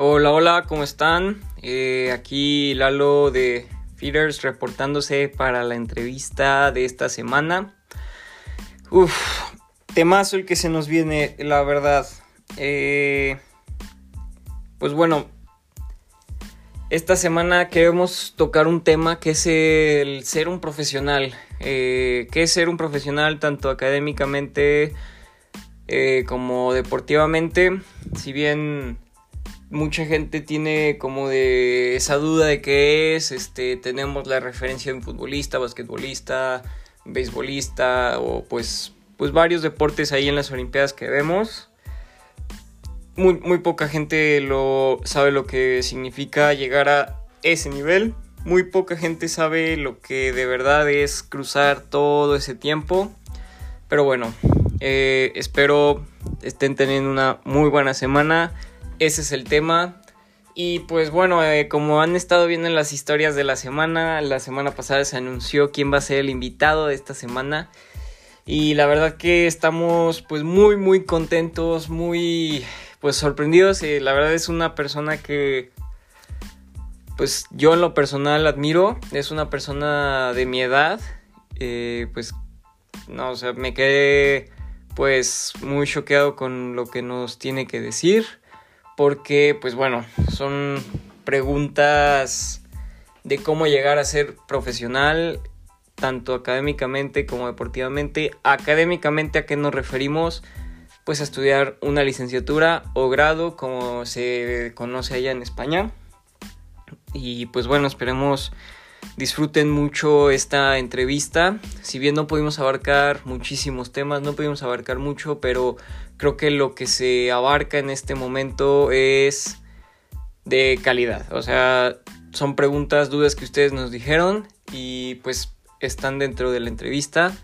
Hola, hola, ¿cómo están? Eh, aquí Lalo de Feeders reportándose para la entrevista de esta semana. Uf, temazo el que se nos viene, la verdad. Eh, pues bueno, esta semana queremos tocar un tema que es el ser un profesional. Eh, ¿Qué es ser un profesional tanto académicamente eh, como deportivamente? Si bien mucha gente tiene como de esa duda de qué es, este, tenemos la referencia de un futbolista, basquetbolista, beisbolista o pues, pues varios deportes ahí en las Olimpiadas que vemos. Muy, muy poca gente lo sabe lo que significa llegar a ese nivel. Muy poca gente sabe lo que de verdad es cruzar todo ese tiempo. Pero bueno, eh, espero estén teniendo una muy buena semana ese es el tema. Y pues bueno, eh, como han estado viendo en las historias de la semana, la semana pasada se anunció quién va a ser el invitado de esta semana. Y la verdad que estamos pues muy muy contentos, muy pues sorprendidos. Eh, la verdad es una persona que pues yo en lo personal admiro. Es una persona de mi edad. Eh, pues no, o sea, me quedé pues muy choqueado con lo que nos tiene que decir porque pues bueno, son preguntas de cómo llegar a ser profesional, tanto académicamente como deportivamente. Académicamente a qué nos referimos? Pues a estudiar una licenciatura o grado como se conoce allá en España. Y pues bueno, esperemos disfruten mucho esta entrevista. Si bien no pudimos abarcar muchísimos temas, no pudimos abarcar mucho, pero creo que lo que se abarca en este momento es de calidad. O sea, son preguntas, dudas que ustedes nos dijeron y pues están dentro de la entrevista.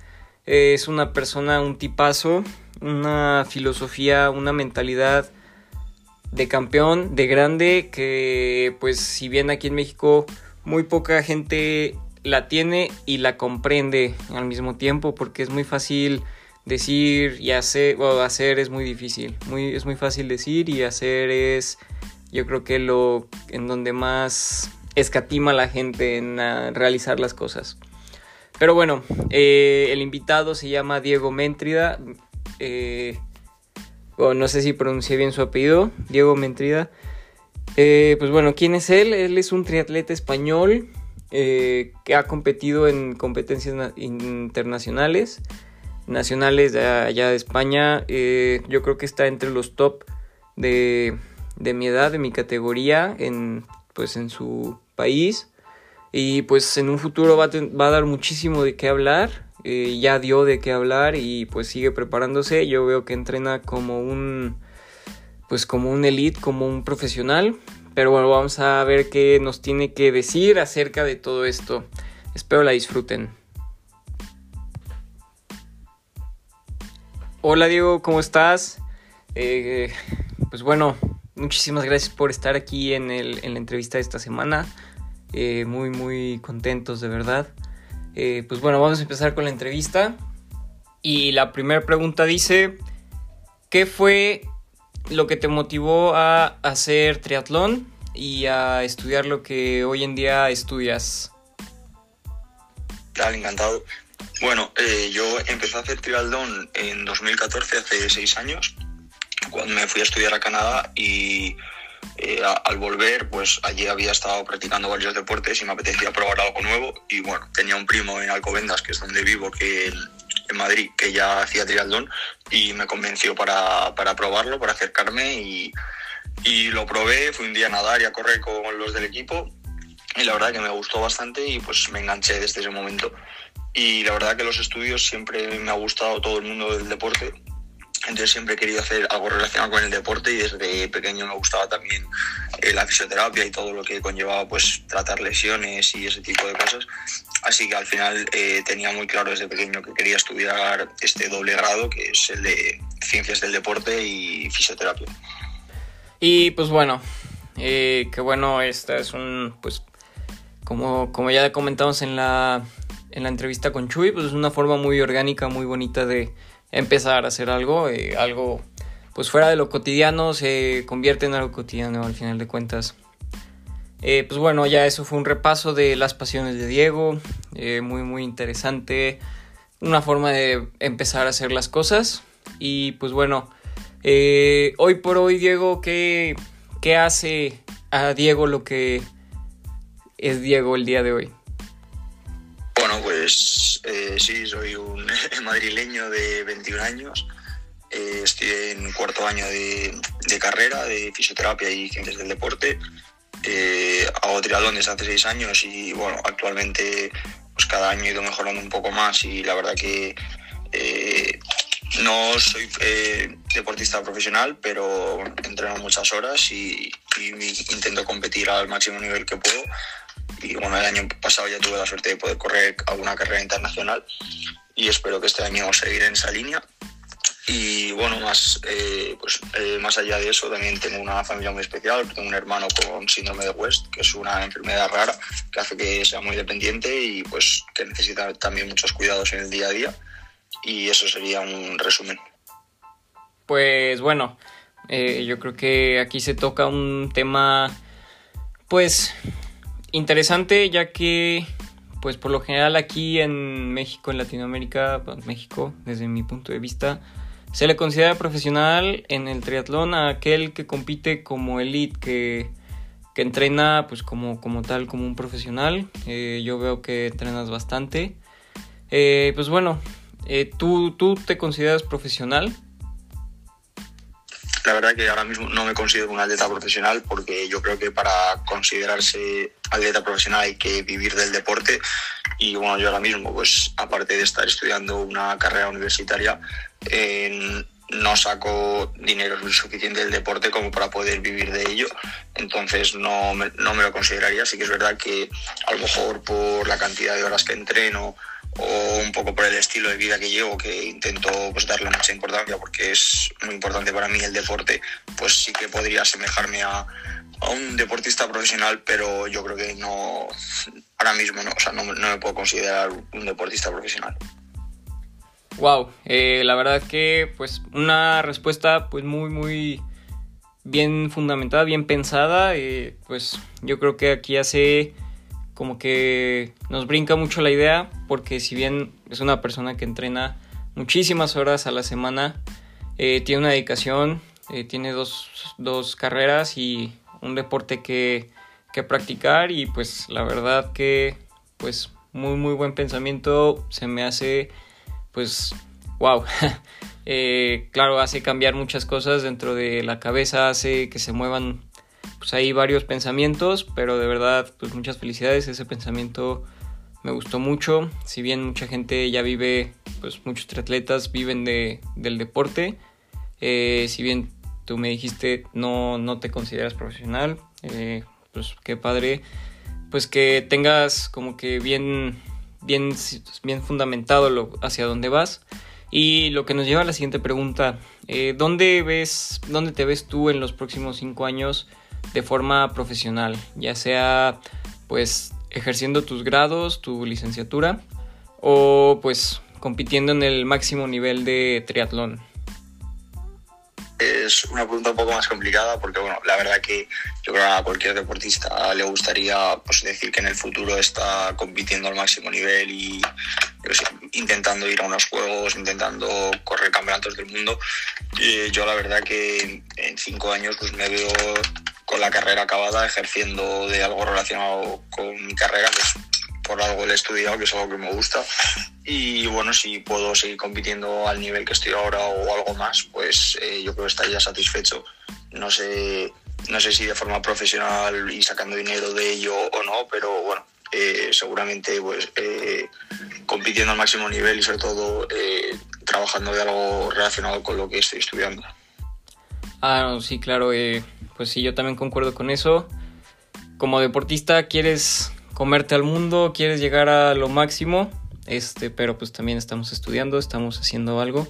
Es una persona, un tipazo, una filosofía, una mentalidad de campeón, de grande, que pues si bien aquí en México muy poca gente la tiene y la comprende al mismo tiempo porque es muy fácil decir y hacer, o hacer es muy difícil. Muy, es muy fácil decir y hacer es, yo creo que lo en donde más escatima la gente en realizar las cosas. Pero bueno, eh, el invitado se llama Diego Méntrida. Eh, no sé si pronuncié bien su apellido, Diego Méntrida. Eh, pues bueno, ¿quién es él? Él es un triatleta español que ha competido en competencias internacionales nacionales de allá de España. Eh, yo creo que está entre los top de, de, mi edad, de mi categoría, en, pues en su país. Y pues en un futuro va a, va a dar muchísimo de qué hablar. Eh, ya dio de qué hablar y pues sigue preparándose. Yo veo que entrena como un pues como un elite, como un profesional. Pero bueno, vamos a ver qué nos tiene que decir acerca de todo esto. Espero la disfruten. Hola Diego, ¿cómo estás? Eh, pues bueno, muchísimas gracias por estar aquí en, la entrevista de esta semana. Eh, muy, muy contentos de verdad. Eh, pues bueno, vamos a empezar con la entrevista. Y la primera pregunta dice, ¿qué fue lo que te motivó a hacer triatlón y a estudiar lo que hoy en día estudias? Dale, encantado. Bueno, eh, yo empecé a hacer triatlón en 2014, hace seis años, cuando me fui a estudiar a Canadá y eh, al volver, pues allí había estado practicando varios deportes y me apetecía probar algo nuevo. Y bueno, tenía un primo en Alcobendas, que es donde vivo, que Madrid, que ya hacía triatlón y me convenció para, para probarlo, para acercarme y, y lo probé. Fui un día a nadar y a correr con los del equipo y la verdad que me gustó bastante y pues me enganché desde ese momento y la verdad que los estudios siempre me ha gustado todo el mundo del deporte. Entonces siempre he querido hacer algo relacionado con el deporte y desde pequeño me gustaba también eh, la fisioterapia y todo lo que conllevaba pues tratar lesiones y ese tipo de cosas. Así que al final eh, tenía muy claro desde pequeño que quería estudiar este doble grado que es el de ciencias del deporte y fisioterapia. Y pues bueno, eh, que bueno, esta es un pues como, como ya comentamos en la en la entrevista con Chuy, pues es una forma muy orgánica, muy bonita de empezar a hacer algo, eh, algo pues fuera de lo cotidiano se convierte en algo cotidiano al final de cuentas. Eh, pues bueno, ya eso fue un repaso de las pasiones de Diego, eh, muy muy interesante, una forma de empezar a hacer las cosas y pues bueno, hoy por hoy Diego, ¿qué, ¿qué hace a Diego lo que es Diego el día de hoy? Bueno, pues sí, soy un madrileño de 21 años. estoy en cuarto año de, de, carrera de fisioterapia y ciencias del deporte. Eh, hago triatlón desde hace seis años y bueno, actualmente pues cada año he ido mejorando un poco más y la verdad que eh, no soy eh, deportista profesional, pero entreno muchas horas y, intento competir al máximo nivel que puedo. Y bueno, el año pasado ya tuve la suerte de poder correr alguna carrera internacional y espero que este año seguir en esa línea. Y bueno, más, eh, pues, eh, más allá de eso, también tengo una familia muy especial. Tengo un hermano con síndrome de West, que es una enfermedad rara que hace que sea muy dependiente y pues que necesita también muchos cuidados en el día a día. Y eso sería un resumen. Pues bueno, eh, yo creo que aquí se toca un tema, pues, interesante, ya que, pues, por lo general aquí en México, en Latinoamérica, México, desde mi punto de vista, se le considera profesional en el triatlón a aquel que compite como elite, que, que entrena pues como, como tal, como un profesional. Eh, yo veo que entrenas bastante. Eh, pues bueno, eh, ¿tú, ¿tú te consideras profesional? La verdad que ahora mismo no me considero un atleta profesional porque yo creo que para considerarse atleta profesional hay que vivir del deporte y bueno, yo ahora mismo pues aparte de estar estudiando una carrera universitaria no saco dinero suficiente del deporte como para poder vivir de ello. Entonces no me, no me lo consideraría. Sí que es verdad que a lo mejor por la cantidad de horas que entreno o un poco por el estilo de vida que llevo, que intento pues, darle mucha importancia porque es muy importante para mí el deporte, pues sí que podría asemejarme a, a un deportista profesional, pero yo creo que no, ahora mismo no, o sea, no, no me puedo considerar un deportista profesional. Wow, eh, la verdad que pues una respuesta pues muy muy bien fundamentada, bien pensada, eh, pues yo creo que aquí hace como que nos brinca mucho la idea porque si bien es una persona que entrena muchísimas horas a la semana, eh, tiene una dedicación, tiene dos, dos, carreras y un deporte que, que practicar y pues la verdad que pues muy muy buen pensamiento se me hace pues, wow. Eh, claro, hace cambiar muchas cosas dentro de la cabeza, hace que se muevan, pues ahí varios pensamientos, pero de verdad, pues muchas felicidades, ese pensamiento me gustó mucho, si bien mucha gente ya vive, pues muchos triatletas viven de, del deporte, eh, si bien tú me dijiste no, no te consideras profesional, eh, pues qué padre, pues que tengas como que bien bien, bien fundamentado lo, hacia dónde vas. Y lo que nos lleva a la siguiente pregunta, eh, ¿dónde, ves, ¿dónde te ves tú en los próximos cinco años de forma profesional? Ya sea pues ejerciendo tus grados, tu licenciatura o pues compitiendo en el máximo nivel de triatlón es una pregunta un poco más complicada porque, bueno, la verdad que yo creo que a cualquier deportista le gustaría pues, decir que en el futuro está compitiendo al máximo nivel y intentando ir a unos juegos, intentando correr campeonatos del mundo. Y yo la verdad que en cinco años pues me veo con la carrera acabada ejerciendo de algo relacionado con mi carrera, pues por algo le he estudiado, que es algo que me gusta. Y bueno, si puedo seguir compitiendo al nivel que estoy ahora o algo más, pues eh, yo creo que estaría satisfecho. No sé, no sé si de forma profesional y sacando dinero de ello o no, pero bueno, eh, seguramente pues eh, compitiendo al máximo nivel y sobre todo trabajando de algo relacionado con lo que estoy estudiando. Ah, sí, claro, pues sí, yo también concuerdo con eso. Como deportista quieres comerte al mundo, quieres llegar a lo máximo, este, pero pues también estamos estudiando, estamos haciendo algo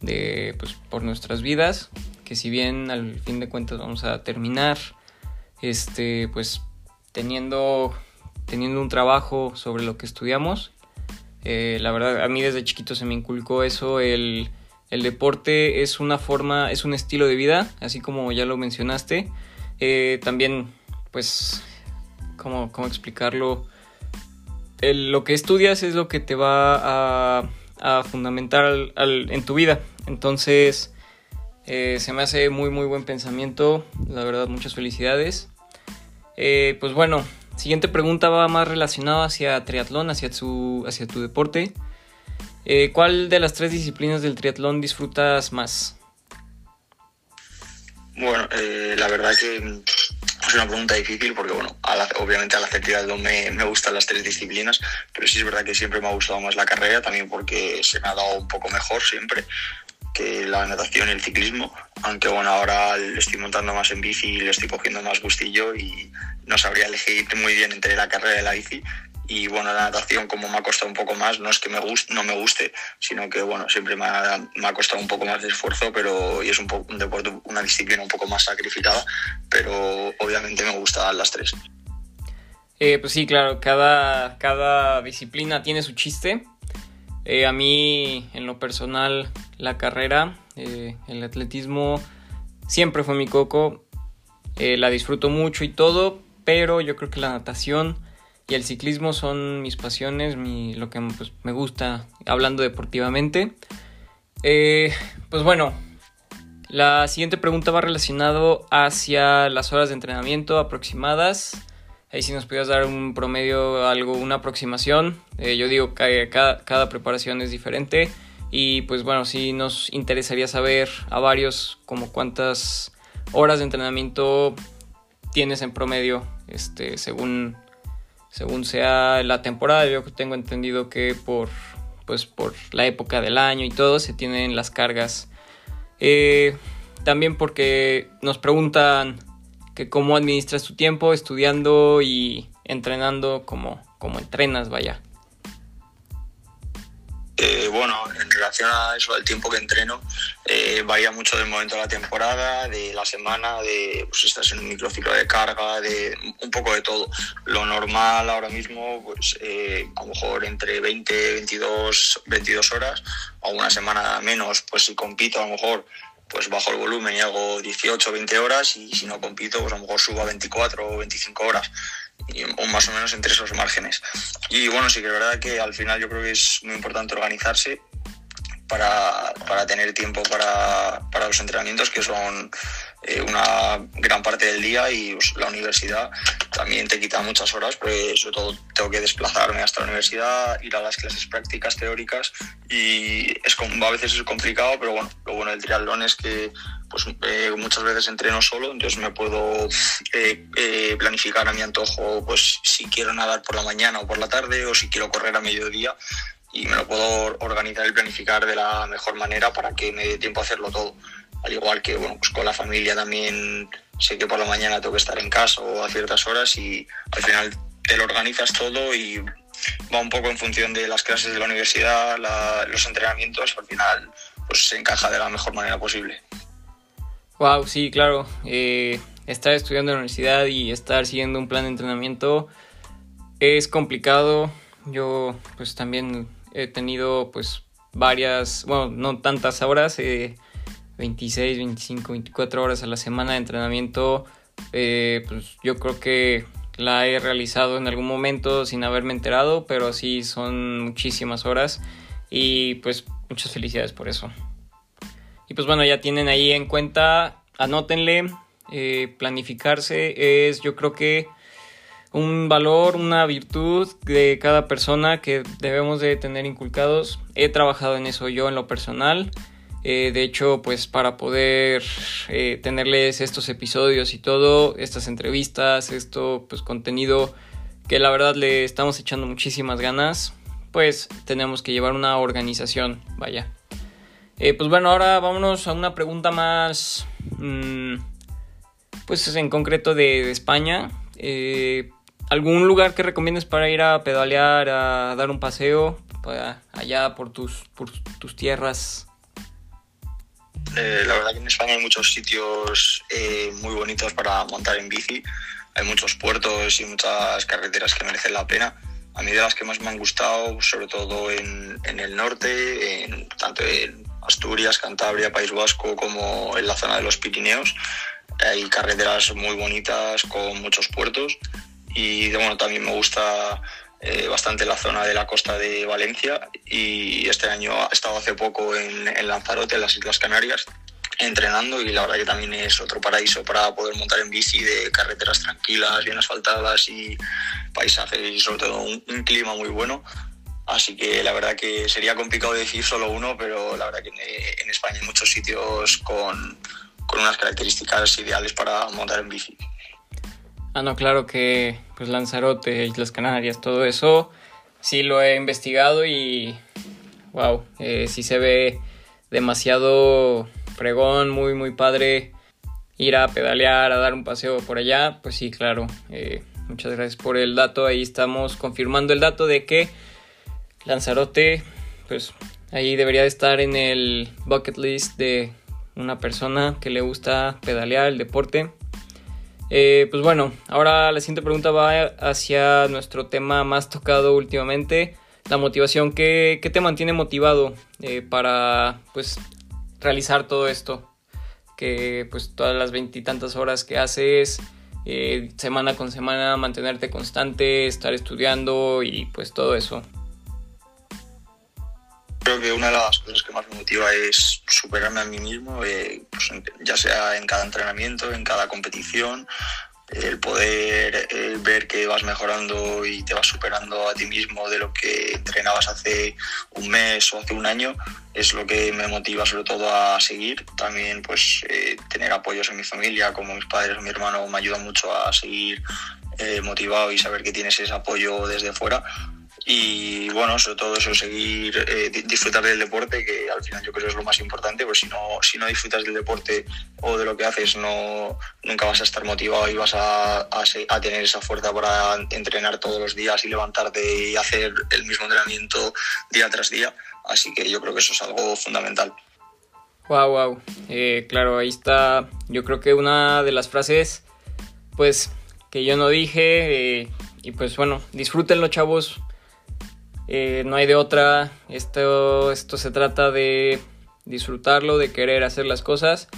de, pues, por nuestras vidas, que si bien al fin de cuentas vamos a terminar, este, pues teniendo, teniendo un trabajo sobre lo que estudiamos, eh, la verdad a mí desde chiquito se me inculcó eso, el, el deporte es una forma, es un estilo de vida, así como ya lo mencionaste. Eh, también, pues, ¿cómo, cómo explicarlo? lo que estudias es lo que te va a, a fundamentar en tu vida. Entonces, eh, se me hace muy, muy buen pensamiento. La verdad, muchas felicidades. Eh, pues bueno, siguiente pregunta va más relacionada hacia triatlón, hacia, hacia tu deporte. Eh, ¿Cuál de las tres disciplinas del triatlón disfrutas más? Bueno, la verdad que es una pregunta difícil porque, bueno, obviamente al hacer triatlón me, me gustan las tres disciplinas, pero sí es verdad que siempre me ha gustado más la carrera, también porque se me ha dado un poco mejor siempre que la natación y el ciclismo, aunque bueno, ahora le estoy montando más en bici y le estoy cogiendo más gustillo y no sabría elegir muy bien entre la carrera y la bici. Y bueno, la natación como me ha costado un poco más, no es que me guste, no me guste, sino que bueno, siempre me ha, me ha costado un poco más de esfuerzo, pero y es un, un deporte, una disciplina un poco más sacrificada, pero obviamente me gustan las tres. Eh, pues sí, claro, cada, cada disciplina tiene su chiste. Eh, a mí, en lo personal, la carrera, eh, el atletismo, siempre fue mi coco. Eh, la disfruto mucho y todo, pero yo creo que la natación y el ciclismo son mis pasiones, mi, lo que pues, me gusta hablando deportivamente. pues bueno, la siguiente pregunta va relacionado hacia las horas de entrenamiento aproximadas. Ahí si nos pudieras dar un promedio, algo, una aproximación. Eh, yo digo que cada, preparación es diferente. Y pues bueno, sí nos interesaría saber a varios como cuántas horas de entrenamiento tienes en promedio, este, según, según sea la temporada. Yo tengo entendido que por, pues por la época del año y todo se tienen las cargas. Eh, también porque nos preguntan que cómo administras tu tiempo estudiando y entrenando como, como entrenas, vaya. Eh, bueno, en relación a eso, al tiempo que entreno, eh, varía mucho del momento de la temporada, de la semana, de pues estás en un microciclo de carga, de un poco de todo. Lo normal ahora mismo, pues eh, a lo mejor entre 20, 22, 22 horas, o una semana menos, pues si compito a lo mejor pues bajo el volumen y hago 18 o 20 horas y si no compito, pues a lo mejor subo a 24 o 25 horas, o más o menos entre esos márgenes. Y bueno, sí que es verdad que al final yo creo que es muy importante organizarse para, para tener tiempo para, para los entrenamientos, que son eh, una gran parte del día y pues, la universidad también te quita muchas horas, pues sobre todo tengo que desplazarme hasta la universidad, ir a las clases prácticas teóricas y es, a veces es complicado, pero bueno, lo bueno del triatlón es que pues eh, muchas veces entreno solo, entonces me puedo eh, planificar a mi antojo, pues si quiero nadar por la mañana o por la tarde o si quiero correr a mediodía y me lo puedo organizar y planificar de la mejor manera para que me dé tiempo a hacerlo todo al igual que bueno, pues con la familia también sé que por la mañana tengo que estar en casa o a ciertas horas y al final te lo organizas todo y va un poco en función de las clases de la universidad, los entrenamientos, al final pues se encaja de la mejor manera posible. Wow, sí, claro. Eh, estar estudiando en la universidad y estar siguiendo un plan de entrenamiento es complicado. Yo pues también he tenido pues varias, bueno, no tantas horas. Eh, 26, 25, 24 horas a la semana de entrenamiento, eh, pues yo creo que la he realizado en algún momento sin haberme enterado, pero sí son muchísimas horas y pues muchas felicidades por eso. Y pues bueno, ya tienen ahí en cuenta, anótenle, eh, planificarse es yo creo que un valor, una virtud de cada persona que debemos de tener inculcados. He trabajado en eso yo en lo personal. Eh, de hecho, pues para poder eh, tenerles estos episodios y todo, estas entrevistas, esto, pues contenido que la verdad le estamos echando muchísimas ganas, pues tenemos que llevar una organización, vaya. Eh, pues bueno, ahora vámonos a una pregunta más, mm, pues en concreto de, España. ¿Algún lugar que recomiendes para ir a pedalear, a dar un paseo, para allá por tus, por tus tierras? Eh, la verdad que en España hay muchos sitios eh, muy bonitos para montar en bici. Hay muchos puertos y muchas carreteras que merecen la pena. A mí de las que más me han gustado, sobre todo en, el norte, en, tanto en Asturias, Cantabria, País Vasco, como en la zona de los Pirineos. Hay carreteras muy bonitas con muchos puertos y bueno, también me gusta eh, bastante la zona de la costa de Valencia y este año he estado hace poco en, en Lanzarote, en las Islas Canarias, entrenando y la verdad que también es otro paraíso para poder montar en bici de carreteras tranquilas, bien asfaltadas y paisajes y sobre todo un, un clima muy bueno. Así que la verdad que sería complicado decir solo uno, pero la verdad que en, en España hay muchos sitios con, con unas características ideales para montar en bici. Ah, no, claro que pues Lanzarote, Islas Canarias, todo eso sí lo he investigado y wow, eh, sí se ve demasiado fregón, muy muy padre ir a pedalear, a dar un paseo por allá, pues sí, claro. Eh, muchas gracias por el dato, ahí estamos confirmando el dato de que Lanzarote, pues ahí debería de estar en el bucket list de una persona que le gusta pedalear el deporte. Eh, pues bueno, ahora la siguiente pregunta va hacia nuestro tema más tocado últimamente, la motivación. ¿Qué, te mantiene motivado eh, para pues realizar todo esto? Que pues todas las veintitantas horas que haces, eh, semana con semana, mantenerte constante, estar estudiando y pues todo eso. Creo que una de las cosas que más me motiva es superarme a mí mismo, eh, pues, ya sea en cada entrenamiento, en cada competición, el poder ver que vas mejorando y te vas superando a ti mismo de lo que entrenabas hace un mes o hace un año es lo que me motiva sobre todo a seguir. También pues eh, tener apoyos en mi familia, como mis padres o mi hermano, me ayuda mucho a seguir eh, motivado y saber que tienes ese apoyo desde fuera y bueno, sobre todo eso, seguir, eh, disfrutar del deporte, que al final yo creo que es lo más importante, pues si no, si no disfrutas del deporte o de lo que haces, no, nunca vas a estar motivado y vas a, a, a, tener esa fuerza para entrenar todos los días y levantarte y hacer el mismo entrenamiento día tras día. Así que yo creo que eso es algo fundamental. Wow, wow. Eh, claro, ahí está. Yo creo que una de las frases, pues, que yo no dije. Eh, y pues bueno, disfrútenlo, chavos eh, no hay de otra. Esto, esto se trata de disfrutarlo, de querer hacer las cosas.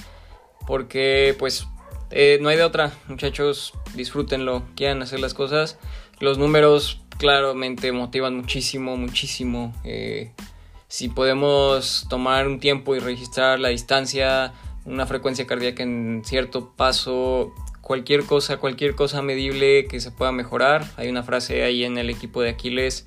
Porque pues eh, no hay de otra. Muchachos, disfrútenlo, quieran hacer las cosas. Los números claramente motivan muchísimo, muchísimo. Eh, si podemos tomar un tiempo y registrar la distancia, una frecuencia cardíaca en cierto paso, cualquier cosa, cualquier cosa medible que se pueda mejorar. Hay una frase ahí en el equipo de Aquiles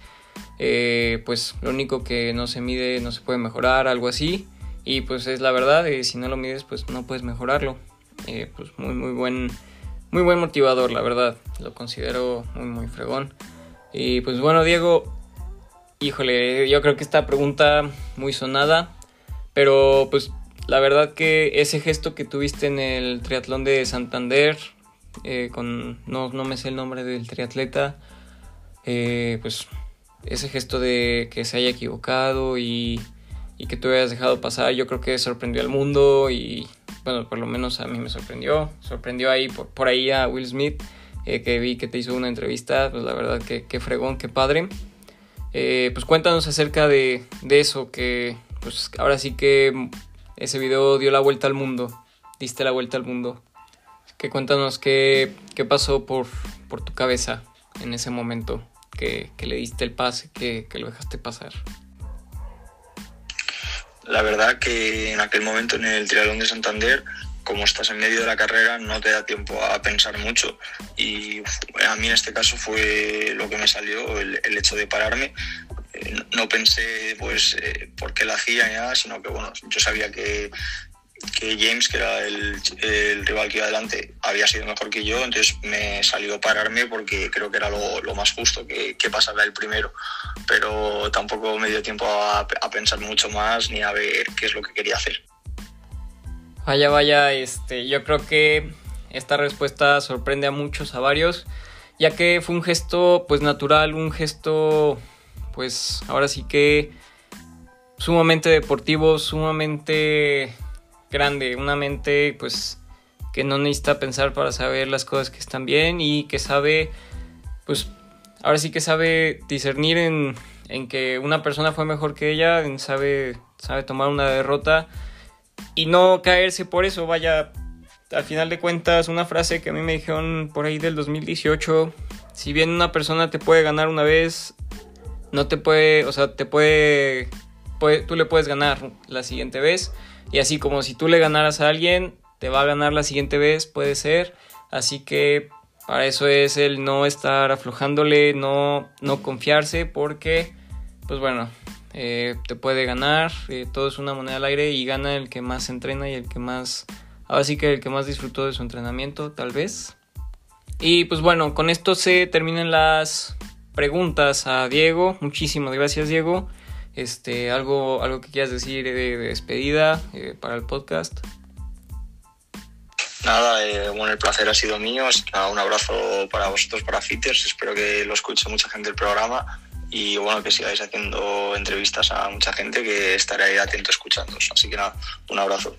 eh, pues lo único que no se mide no se puede mejorar, algo así. Y pues es la verdad, eh, si no lo mides pues no puedes mejorarlo. Eh, pues muy muy buen, muy buen motivador, la verdad. Lo considero muy muy fregón. Y pues bueno, Diego, híjole, yo creo que esta pregunta muy sonada, pero pues la verdad que ese gesto que tuviste en el triatlón de Santander, con no, no me sé el nombre del triatleta, pues ese gesto de que se haya equivocado y, que tú hayas dejado pasar, yo creo que sorprendió al mundo y bueno, por lo menos a mí me sorprendió. Sorprendió ahí por, ahí a Will Smith, eh, que vi que te hizo una entrevista, pues la verdad que, que fregón, qué padre. Eh, pues cuéntanos acerca de, de, eso, que pues ahora sí que ese video dio la vuelta al mundo, diste la vuelta al mundo. Que cuéntanos qué, qué pasó por, por tu cabeza en ese momento que, le diste el pase, que, que, lo dejaste pasar? La verdad que en aquel momento en el Triatlón de Santander, como estás en medio de la carrera, no te da tiempo a pensar mucho. Y a mí en este caso fue lo que me salió, el, hecho de pararme. Eh, no pensé pues eh, por qué lo hacía nada, sino que bueno, yo sabía que que James, que era el, el, rival que iba adelante, había sido mejor que yo, entonces me salió pararme porque creo que era lo, lo más justo que, que, pasara el primero, pero tampoco me dio tiempo a, a, pensar mucho más ni a ver qué es lo que quería hacer. Vaya, vaya, este, yo creo que esta respuesta sorprende a muchos, a varios, ya que fue un gesto pues natural, un gesto pues ahora sí que sumamente deportivo, sumamente grande, una mente pues que no necesita pensar para saber las cosas que están bien y que sabe pues ahora sí que sabe discernir en, en que una persona fue mejor que ella, sabe sabe tomar una derrota y no caerse por eso. Vaya, al final de cuentas, una frase que a mí me dijeron por ahí del 2018, si bien una persona te puede ganar una vez, no te puede, o sea, te puede, puede, tú le puedes ganar la siguiente vez. Y así como si tú le ganaras a alguien, te va a ganar la siguiente vez, puede ser. Así que para eso es el no estar aflojándole, no, no confiarse, porque, pues bueno, eh, te puede ganar, eh, todo es una moneda al aire y gana el que más entrena y el que más, ahora sí que el que más disfrutó de su entrenamiento, tal vez. Y pues bueno, con esto se terminan las preguntas a Diego. Muchísimas gracias, Diego. Este, algo, algo que quieras decir de, despedida eh, para el podcast. Nada, eh, bueno, el placer ha sido mío. un abrazo para vosotros, para Fitters. Espero que lo escuche mucha gente del programa y bueno, que sigáis haciendo entrevistas a mucha gente que estaré ahí atento escuchando. Así que nada, un abrazo.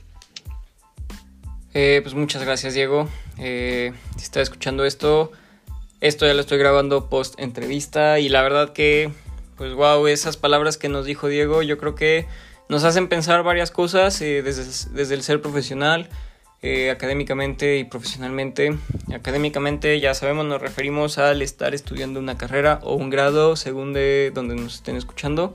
Eh, pues muchas gracias, Diego. Eh, si está escuchando esto, esto ya lo estoy grabando post entrevista y la verdad que, pues wow, esas palabras que nos dijo Diego, yo creo que nos hacen pensar varias cosas desde, desde el ser profesional eh, académicamente y profesionalmente. Académicamente ya sabemos nos referimos al estar estudiando una carrera o un grado según de donde nos estén escuchando.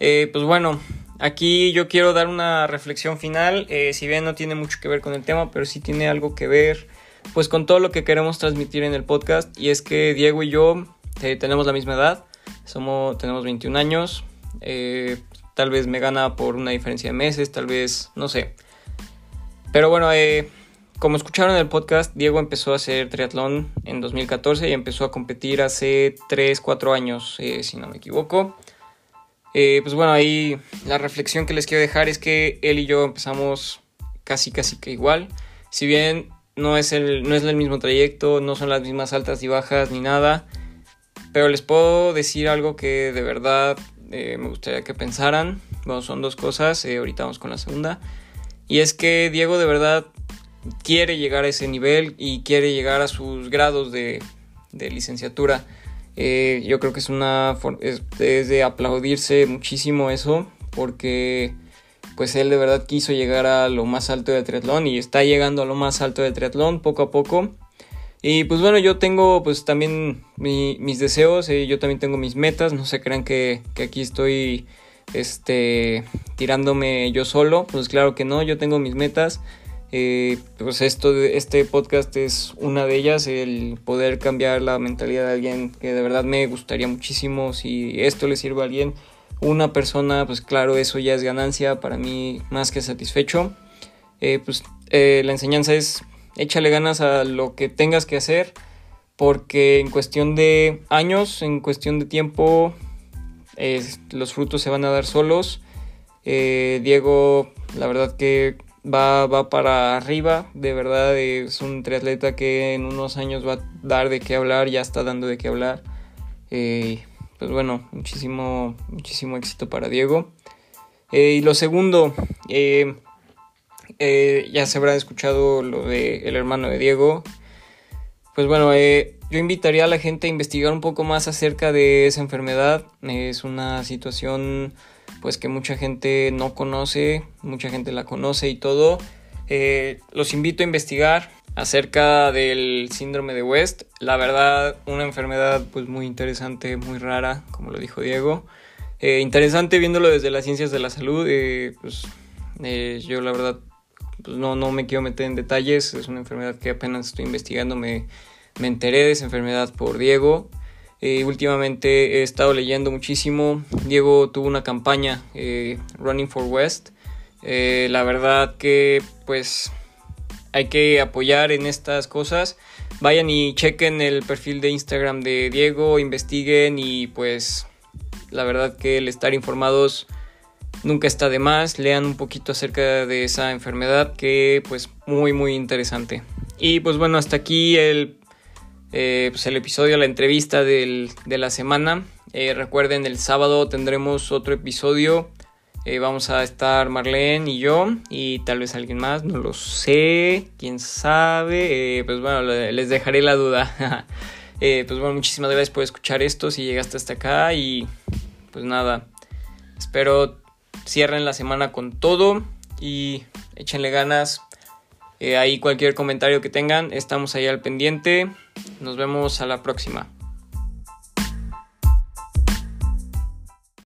Eh, pues bueno, aquí yo quiero dar una reflexión final, eh, si bien no tiene mucho que ver con el tema, pero sí tiene algo que ver pues con todo lo que queremos transmitir en el podcast y es que Diego y yo tenemos la misma edad, somos, tenemos 21 años, tal vez me gana por una diferencia de meses, tal vez, no sé. Pero bueno, eh, como escucharon en el podcast, Diego empezó a hacer triatlón en 2014 y empezó a competir hace 3, 4 años, eh, si no me equivoco. Eh, pues bueno, ahí la reflexión que les quiero dejar es que él y yo empezamos casi, casi que igual. Si bien no es el, no es el mismo trayecto, no son las mismas altas y bajas ni nada, pero les puedo decir algo que de verdad me gustaría que pensaran. Bueno, son dos cosas, ahorita vamos con la segunda. Y es que Diego de verdad quiere llegar a ese nivel y quiere llegar a sus grados de, licenciatura. Eh, yo creo que es una es, de aplaudirse muchísimo eso porque pues él de verdad quiso llegar a lo más alto de triatlón y está llegando a lo más alto de triatlón poco a poco. Y pues bueno, yo tengo pues también mis deseos, eh, yo también tengo mis metas, no se crean que, que aquí estoy este, tirándome yo solo. Pues claro que no, yo tengo mis metas. Eh, pues esto, este podcast es una de ellas, el poder cambiar la mentalidad de alguien que de verdad me gustaría muchísimo. Si esto le sirve a alguien, una persona, pues claro, eso ya es ganancia para mí más que satisfecho. Eh, pues eh, la enseñanza es échale ganas a lo que tengas que hacer porque en cuestión de años, en cuestión de tiempo, los frutos se van a dar solos. Eh, Diego, la verdad que va, va para arriba, de verdad es un triatleta que en unos años va a dar de qué hablar, ya está dando de qué hablar. Eh, pues bueno, muchísimo, muchísimo éxito para Diego. Eh, y lo segundo, ya se habrá escuchado lo de el hermano de Diego. Pues bueno, yo invitaría a la gente a investigar un poco más acerca de esa enfermedad. Es una situación pues que mucha gente no conoce, mucha gente la conoce y todo. Eh, los invito a investigar acerca del síndrome de West. La verdad, una enfermedad pues muy interesante, muy rara, como lo dijo Diego. Eh, interesante viéndolo desde las ciencias de la salud. Eh, pues yo la verdad pues no, no me quiero meter en detalles. Es una enfermedad que apenas estoy investigando. Me, me enteré de esa enfermedad por Diego. Eh, últimamente he estado leyendo muchísimo. Diego tuvo una campaña, eh, Running for West. Eh, la verdad que pues hay que apoyar en estas cosas. Vayan y chequen el perfil de Instagram de Diego, investiguen y pues la verdad que el estar informados nunca está de más. Lean un poquito acerca de esa enfermedad que pues muy muy interesante. Y pues bueno, hasta aquí el eh, pues el episodio, la entrevista de la semana. Eh, recuerden, el sábado tendremos otro episodio. Eh, vamos a estar Marlene y yo y tal vez alguien más, no lo sé, quién sabe. pues bueno, les dejaré la duda. pues bueno, muchísimas gracias por escuchar esto si llegaste hasta acá y pues nada, espero cierren la semana con todo y échenle ganas. Eh, ahí cualquier comentario que tengan, estamos ahí al pendiente. Nos vemos a la próxima.